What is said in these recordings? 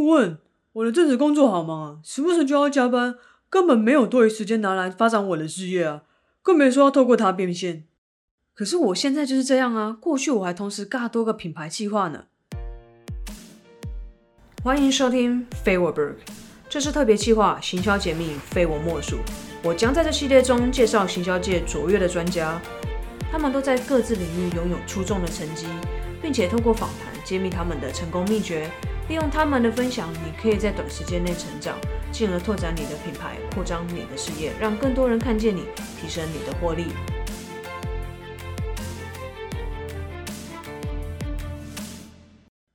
顾问，我的正职工作好忙啊，时不时就要加班，根本没有多余时间拿来发展我的事业啊，更别说要透过它变现。可是我现在就是这样啊，过去我还同时尬多个品牌计划呢。欢迎收听非我 Berg，这是特别计划，行销解密非我莫属。我将在这系列中介绍行销界卓越的专家，他们都在各自领域拥有出众的成绩，并且透过访谈揭秘他们的成功秘诀。利用他们的分享，你可以在短时间内成长，进而拓展你的品牌，扩张你的事业，让更多人看见你，提升你的获利。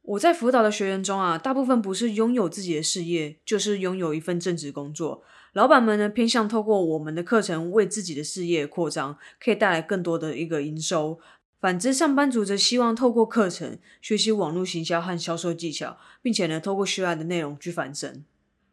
我在辅导的学员中啊，大部分不是拥有自己的事业，就是拥有一份正职工作。老板们呢，偏向透过我们的课程为自己的事业扩张，可以带来更多的一个营收。反之，上班族则希望透过课程学习网络行销和销售技巧，并且呢，透过学来的内容去翻身。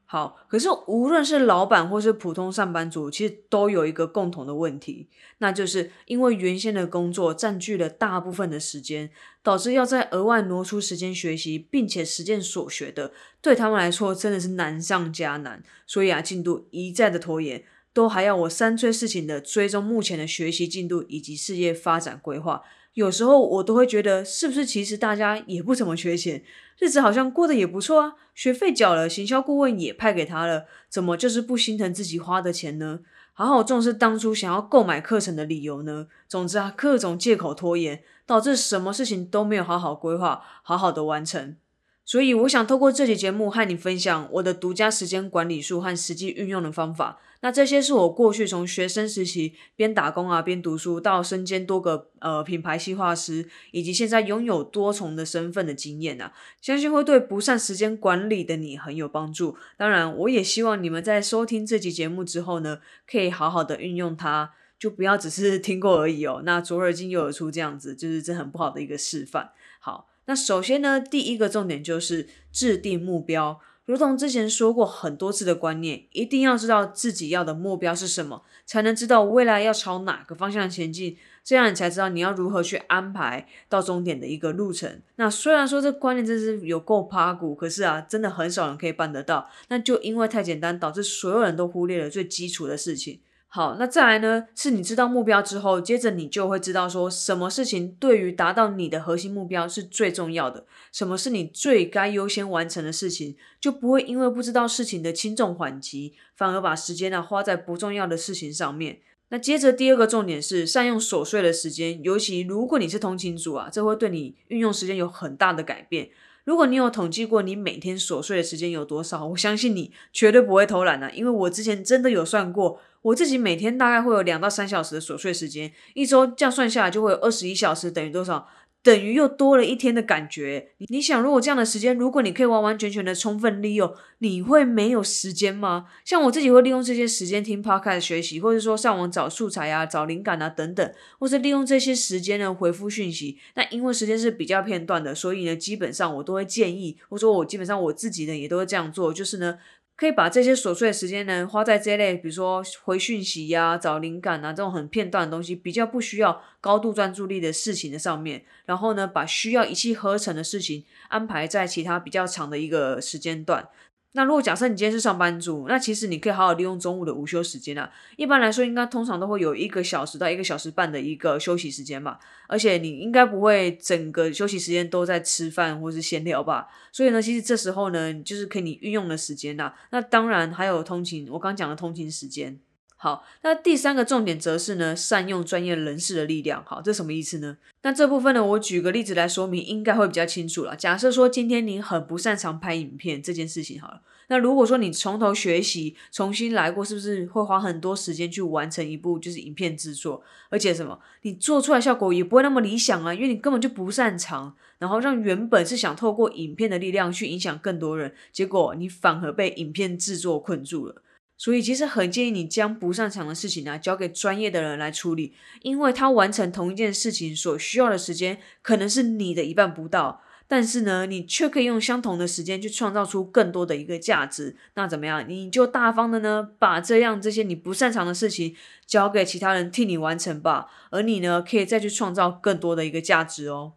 好，可是无论是老板或是普通上班族，其实都有一个共同的问题，那就是因为原先的工作占据了大部分的时间，导致要在额外挪出时间学习，并且实践所学的，对他们来说真的是难上加难。所以啊，进度一再的拖延，都还要我三催四请的追踪目前的学习进度以及事业发展规划。有时候我都会觉得，是不是其实大家也不怎么缺钱，日子好像过得也不错啊，学费缴了，行销顾问也派给他了，怎么就是不心疼自己花的钱呢？好好重视当初想要购买课程的理由呢？总之啊，各种借口拖延，导致什么事情都没有好好规划，好好的完成。所以，我想透过这期节目和你分享我的独家时间管理术和实际运用的方法。那这些是我过去从学生时期边打工啊边读书，到身兼多个呃品牌计划师，以及现在拥有多重的身份的经验啊，相信会对不善时间管理的你很有帮助。当然，我也希望你们在收听这期节目之后呢，可以好好的运用它，就不要只是听过而已哦。那左耳进右耳出这样子，就是这很不好的一个示范。好，那首先呢，第一个重点就是制定目标。如同之前说过很多次的观念，一定要知道自己要的目标是什么，才能知道未来要朝哪个方向前进。这样你才知道你要如何去安排到终点的一个路程。那虽然说这观念真是有够趴骨，可是啊，真的很少人可以办得到。那就因为太简单，导致所有人都忽略了最基础的事情。好，那再来呢？是你知道目标之后，接着你就会知道说，什么事情对于达到你的核心目标是最重要的，什么是你最该优先完成的事情，就不会因为不知道事情的轻重缓急，反而把时间呢花在不重要的事情上面。那接着第二个重点是善用琐碎的时间，尤其如果你是通勤族啊，这会对你运用时间有很大的改变。如果你有统计过你每天琐碎的时间有多少，我相信你绝对不会偷懒的，因为我之前真的有算过。我自己每天大概会有两到三小时的琐碎时间，一周这样算下来就会有二十一小时，等于多少？等于又多了一天的感觉。你想，如果这样的时间，如果你可以完完全全的充分利用，你会没有时间吗？像我自己会利用这些时间听 podcast 学习，或者说上网找素材啊、找灵感啊等等，或是利用这些时间呢回复讯息。那因为时间是比较片段的，所以呢，基本上我都会建议，或者说我基本上我自己呢也都会这样做，就是呢。可以把这些琐碎的时间呢花在这类，比如说回讯息呀、找灵感啊这种很片段的东西，比较不需要高度专注力的事情的上面。然后呢，把需要一气呵成的事情安排在其他比较长的一个时间段。那如果假设你今天是上班族，那其实你可以好好利用中午的午休时间啊。一般来说，应该通常都会有一个小时到一个小时半的一个休息时间吧。而且你应该不会整个休息时间都在吃饭或是闲聊吧。所以呢，其实这时候呢，就是可以你运用的时间呐。那当然还有通勤，我刚讲的通勤时间。好，那第三个重点则是呢，善用专业人士的力量。好，这什么意思呢？那这部分呢，我举个例子来说明，应该会比较清楚了。假设说今天你很不擅长拍影片这件事情，好了，那如果说你从头学习，重新来过，是不是会花很多时间去完成一部就是影片制作？而且什么，你做出来效果也不会那么理想啊，因为你根本就不擅长。然后让原本是想透过影片的力量去影响更多人，结果你反而被影片制作困住了。所以其实很建议你将不擅长的事情呢交给专业的人来处理，因为他完成同一件事情所需要的时间可能是你的一半不到，但是呢，你却可以用相同的时间去创造出更多的一个价值。那怎么样？你就大方的呢，把这样这些你不擅长的事情交给其他人替你完成吧，而你呢，可以再去创造更多的一个价值哦。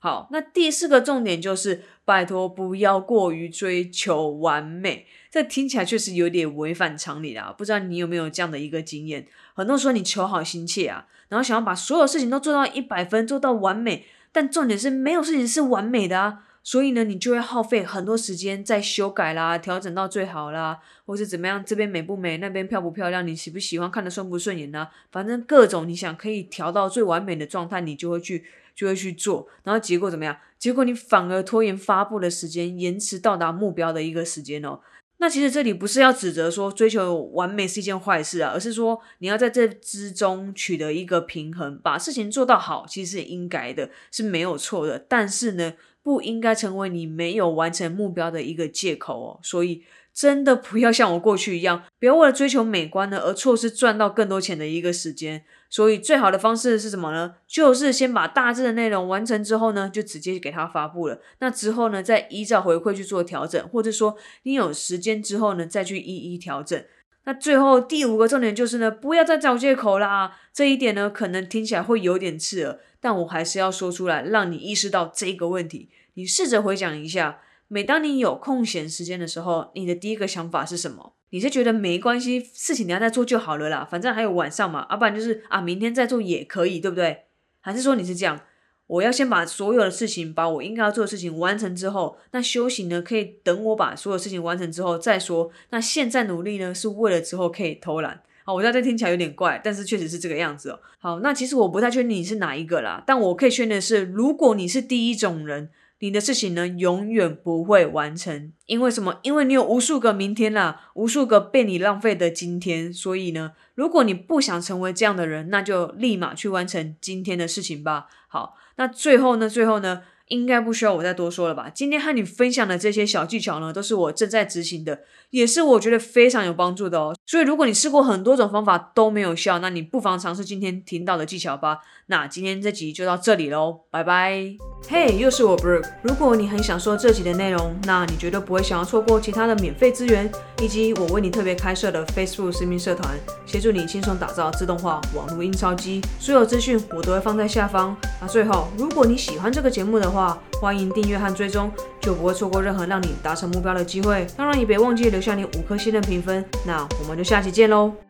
好，那第四个重点就是拜托不要过于追求完美。这听起来确实有点违反常理啦，不知道你有没有这样的一个经验？很多时候你求好心切啊，然后想要把所有事情都做到一百分，做到完美，但重点是没有事情是完美的啊。所以呢，你就会耗费很多时间在修改啦、调整到最好啦，或是怎么样，这边美不美，那边漂不漂亮，你喜不喜欢，看得顺不顺眼呢？反正各种你想可以调到最完美的状态，你就会去就会去做，然后结果怎么样？结果你反而拖延发布的时间，延迟到达目标的一个时间哦。那其实这里不是要指责说追求完美是一件坏事啊，而是说你要在这之中取得一个平衡，把事情做到好，其实是应该的，是没有错的。但是呢，不应该成为你没有完成目标的一个借口哦。所以真的不要像我过去一样，不要为了追求美观呢而错失赚到更多钱的一个时间。所以最好的方式是什么呢？就是先把大致的内容完成之后呢，就直接给它发布了。那之后呢，再依照回馈去做调整，或者说你有时间之后呢，再去一一调整。那最后第五个重点就是呢，不要再找借口啦。这一点呢，可能听起来会有点刺耳，但我还是要说出来，让你意识到这个问题。你试着回想一下，每当你有空闲时间的时候，你的第一个想法是什么？你是觉得没关系，事情你要再做就好了啦，反正还有晚上嘛，要不然就是啊，明天再做也可以，对不对？还是说你是这样，我要先把所有的事情，把我应该要做的事情完成之后，那休息呢，可以等我把所有事情完成之后再说。那现在努力呢，是为了之后可以偷懒。好，我知道这听起来有点怪，但是确实是这个样子哦。好，那其实我不太确定你是哪一个啦，但我可以确定的是，如果你是第一种人。你的事情呢，永远不会完成，因为什么？因为你有无数个明天啦，无数个被你浪费的今天。所以呢，如果你不想成为这样的人，那就立马去完成今天的事情吧。好，那最后呢，最后呢？应该不需要我再多说了吧？今天和你分享的这些小技巧呢，都是我正在执行的，也是我觉得非常有帮助的哦。所以如果你试过很多种方法都没有效，那你不妨尝试今天听到的技巧吧。那今天这集就到这里喽，拜拜。嘿，又是我 Brooke。如果你很想说这集的内容，那你绝对不会想要错过其他的免费资源，以及我为你特别开设的 Facebook 私密社团，协助你轻松打造自动化网络印钞机。所有资讯我都会放在下方。那最后，如果你喜欢这个节目的话话，欢迎订阅和追踪，就不会错过任何让你达成目标的机会。当然，也别忘记留下你五颗星的评分。那我们就下期见喽！